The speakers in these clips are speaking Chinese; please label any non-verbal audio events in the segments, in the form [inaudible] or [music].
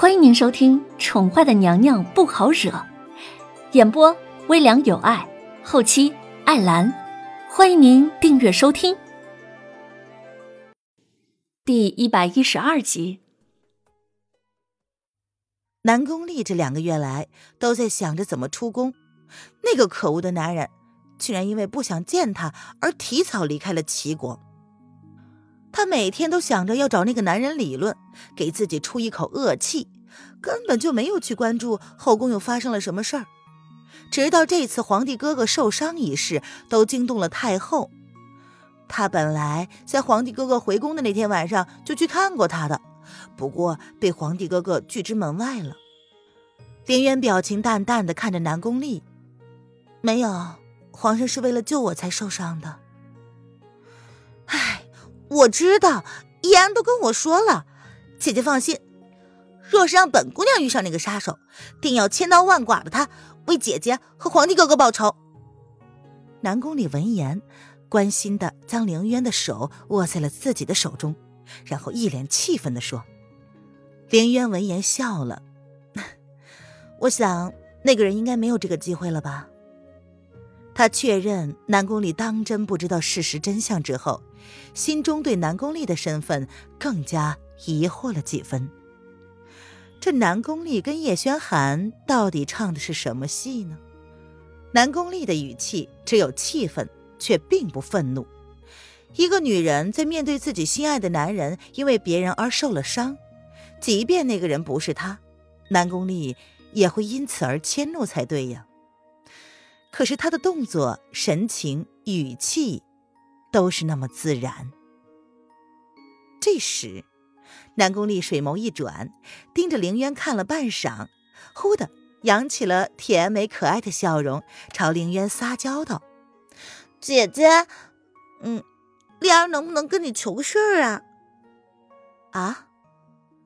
欢迎您收听《宠坏的娘娘不好惹》，演播微凉有爱，后期艾兰。欢迎您订阅收听。第一百一十二集，南宫丽这两个月来都在想着怎么出宫，那个可恶的男人居然因为不想见他而提早离开了齐国。他每天都想着要找那个男人理论，给自己出一口恶气，根本就没有去关注后宫又发生了什么事儿。直到这次皇帝哥哥受伤一事，都惊动了太后。他本来在皇帝哥哥回宫的那天晚上就去看过他的，不过被皇帝哥哥拒之门外了。林渊表情淡淡的看着南宫丽，没有，皇上是为了救我才受伤的。我知道，易安都跟我说了，姐姐放心。若是让本姑娘遇上那个杀手，定要千刀万剐的他，为姐姐和皇帝哥哥报仇。南宫里闻言，关心的将凌渊的手握在了自己的手中，然后一脸气愤的说：“凌渊闻言笑了，[laughs] 我想那个人应该没有这个机会了吧。”他确认南宫丽当真不知道事实真相之后，心中对南宫丽的身份更加疑惑了几分。这南宫丽跟叶轩寒到底唱的是什么戏呢？南宫丽的语气只有气愤，却并不愤怒。一个女人在面对自己心爱的男人因为别人而受了伤，即便那个人不是她，南宫丽也会因此而迁怒才对呀。可是他的动作、神情、语气，都是那么自然。这时，南宫丽水眸一转，盯着凌渊看了半晌，忽的扬起了甜美可爱的笑容，朝凌渊撒娇道：“姐姐，嗯，丽儿能不能跟你求个事儿啊？”啊！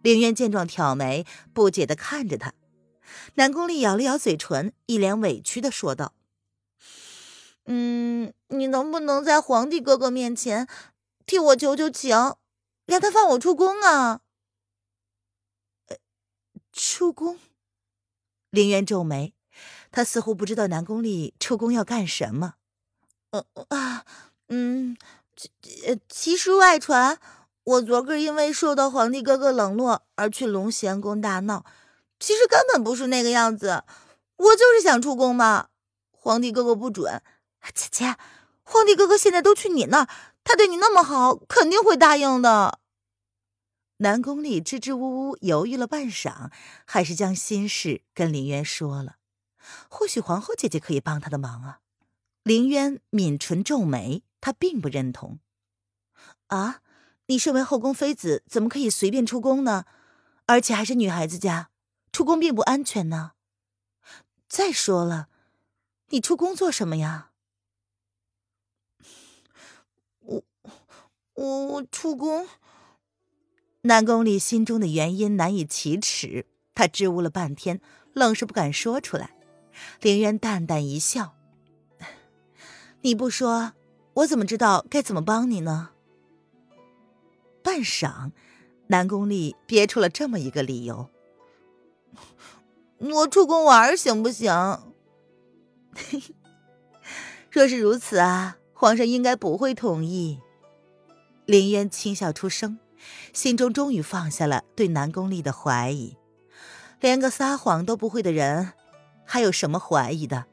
凌渊见状挑眉，不解的看着他。南宫丽咬了咬嘴唇，一脸委屈的说道。嗯，你能不能在皇帝哥哥面前替我求求情，让他放我出宫啊？出宫？林渊皱眉，他似乎不知道南宫丽出宫要干什么。呃啊，嗯，其实外传，我昨个因为受到皇帝哥哥冷落而去龙贤宫大闹，其实根本不是那个样子，我就是想出宫嘛，皇帝哥哥不准。姐姐，皇帝哥哥现在都去你那儿，他对你那么好，肯定会答应的。南宫丽支支吾吾犹豫了半晌，还是将心事跟林渊说了。或许皇后姐姐可以帮他的忙啊。林渊抿唇皱眉，他并不认同。啊，你身为后宫妃子，怎么可以随便出宫呢？而且还是女孩子家，出宫并不安全呢。再说了，你出宫做什么呀？我我出宫，南宫里心中的原因难以启齿，他支吾了半天，愣是不敢说出来。凌渊淡淡一笑：“ [laughs] 你不说，我怎么知道该怎么帮你呢？”半晌，南宫丽憋出了这么一个理由：“我出宫玩行不行？” [laughs] 若是如此啊，皇上应该不会同意。林渊轻笑出声，心中终于放下了对南宫丽的怀疑。连个撒谎都不会的人，还有什么怀疑的？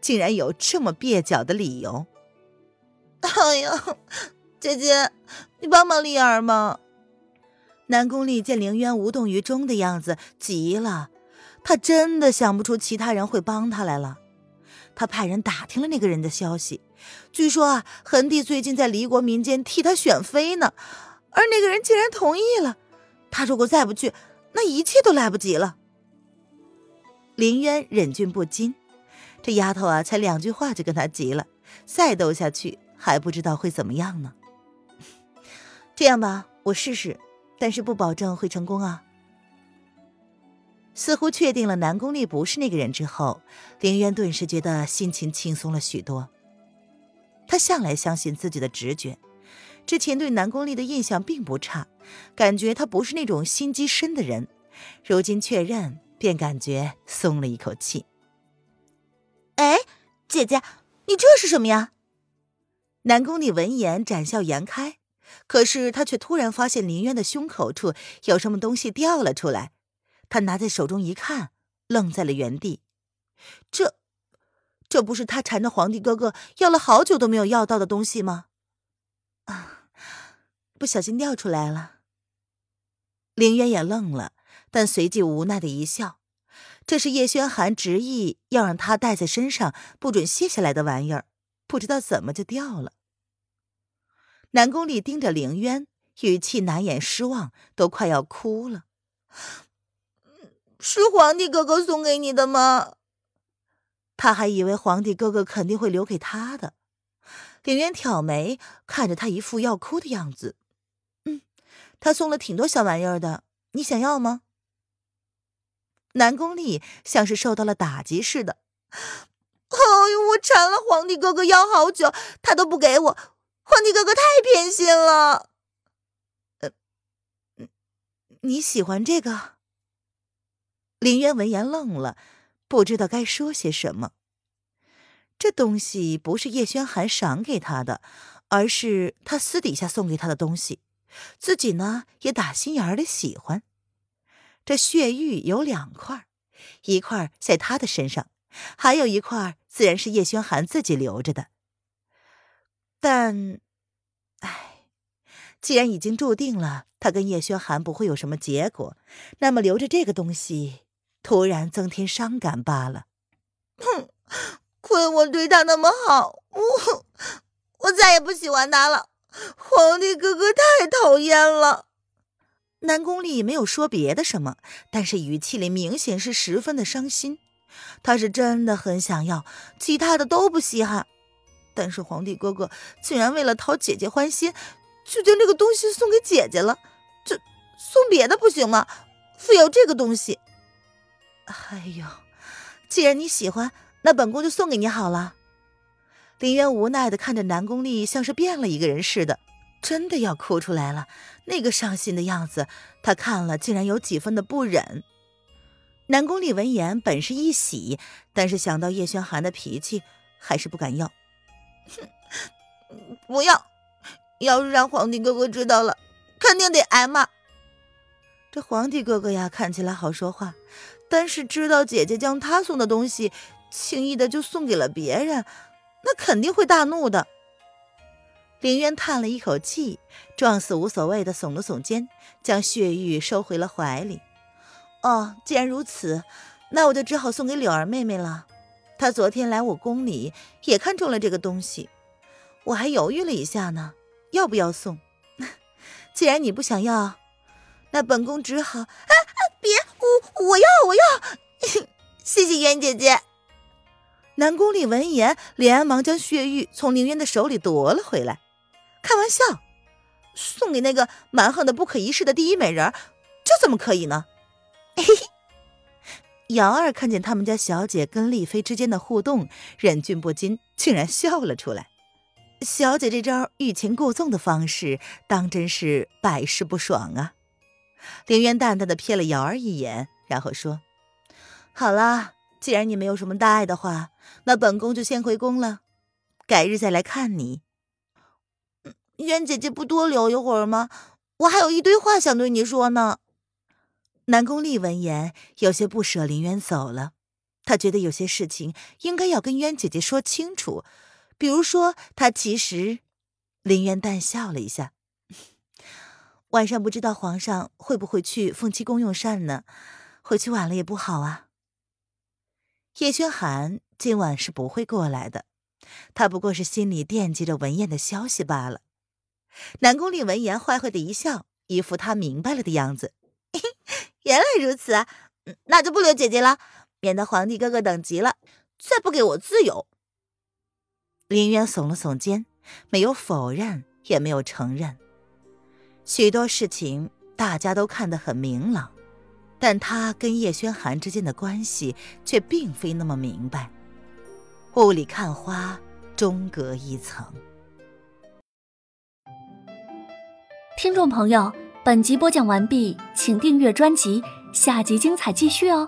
竟然有这么蹩脚的理由！[laughs] 哎呀，姐姐，你帮帮丽儿嘛！南宫丽见凌渊无动于衷的样子，急了。他真的想不出其他人会帮他来了。他派人打听了那个人的消息。据说啊，恒帝最近在离国民间替他选妃呢，而那个人竟然同意了。他如果再不去，那一切都来不及了。林渊忍俊不禁，这丫头啊，才两句话就跟他急了，再斗下去还不知道会怎么样呢。[laughs] 这样吧，我试试，但是不保证会成功啊。似乎确定了南宫丽不是那个人之后，林渊顿时觉得心情轻松了许多。他向来相信自己的直觉，之前对南宫丽的印象并不差，感觉她不是那种心机深的人，如今确认，便感觉松了一口气。哎，姐姐，你这是什么呀？南宫丽闻言展笑颜开，可是他却突然发现林渊的胸口处有什么东西掉了出来。他拿在手中一看，愣在了原地。这，这不是他缠着皇帝哥哥要了好久都没有要到的东西吗？啊，不小心掉出来了。凌渊也愣了，但随即无奈的一笑。这是叶轩寒执意要让他带在身上，不准卸下来的玩意儿，不知道怎么就掉了。南宫丽盯着凌渊，语气难掩失望，都快要哭了。是皇帝哥哥送给你的吗？他还以为皇帝哥哥肯定会留给他的。凌渊挑眉，看着他一副要哭的样子。嗯，他送了挺多小玩意儿的，你想要吗？南宫丽像是受到了打击似的。哎呦，我缠了皇帝哥哥要好久，他都不给我。皇帝哥哥太偏心了。呃，你喜欢这个？林渊闻言愣了，不知道该说些什么。这东西不是叶轩寒赏给他的，而是他私底下送给他的东西，自己呢也打心眼儿里喜欢。这血玉有两块，一块在他的身上，还有一块自然是叶轩寒自己留着的。但，唉，既然已经注定了他跟叶轩寒不会有什么结果，那么留着这个东西。突然增添伤感罢了。哼，亏我对他那么好，我我再也不喜欢他了。皇帝哥哥太讨厌了。南宫丽没有说别的什么，但是语气里明显是十分的伤心。他是真的很想要，其他的都不稀罕。但是皇帝哥哥竟然为了讨姐姐欢心，就将这个东西送给姐姐了。这送别的不行吗？非要这个东西？哎呦，既然你喜欢，那本宫就送给你好了。林渊无奈的看着南宫丽，像是变了一个人似的，真的要哭出来了。那个伤心的样子，他看了竟然有几分的不忍。南宫丽闻言本是一喜，但是想到叶轩寒的脾气，还是不敢要。哼，不要！要是让皇帝哥哥知道了，肯定得挨骂。这皇帝哥哥呀，看起来好说话。但是知道姐姐将他送的东西轻易的就送给了别人，那肯定会大怒的。林渊叹了一口气，状似无所谓的耸了耸肩，将血玉收回了怀里。哦，既然如此，那我就只好送给柳儿妹妹了。她昨天来我宫里，也看中了这个东西，我还犹豫了一下呢，要不要送？[laughs] 既然你不想要，那本宫只好……我要我要，[laughs] 谢谢渊姐姐。南宫里闻言，连忙将血玉从宁渊的手里夺了回来。开玩笑，送给那个蛮横的不可一世的第一美人，这怎么可以呢？嘿嘿。瑶儿看见他们家小姐跟丽妃之间的互动，忍俊不禁，竟然笑了出来。小姐这招欲擒故纵的方式，当真是百试不爽啊！凌渊淡淡的瞥了瑶儿一眼，然后说：“好了，既然你没有什么大碍的话，那本宫就先回宫了，改日再来看你。”渊姐姐不多留一会儿吗？我还有一堆话想对你说呢。南宫丽闻言有些不舍林渊走了，她觉得有些事情应该要跟渊姐姐说清楚，比如说她其实……林渊淡笑了一下。晚上不知道皇上会不会去凤栖宫用膳呢？回去晚了也不好啊。叶轩寒今晚是不会过来的，他不过是心里惦记着文燕的消息罢了。南宫令闻言坏坏的一笑，一副他明白了的样子。原来如此啊，那就不留姐姐了，免得皇帝哥哥等急了，再不给我自由。林渊耸了耸肩，没有否认，也没有承认。许多事情大家都看得很明朗，但他跟叶轩寒之间的关系却并非那么明白。雾里看花，终隔一层。听众朋友，本集播讲完毕，请订阅专辑，下集精彩继续哦。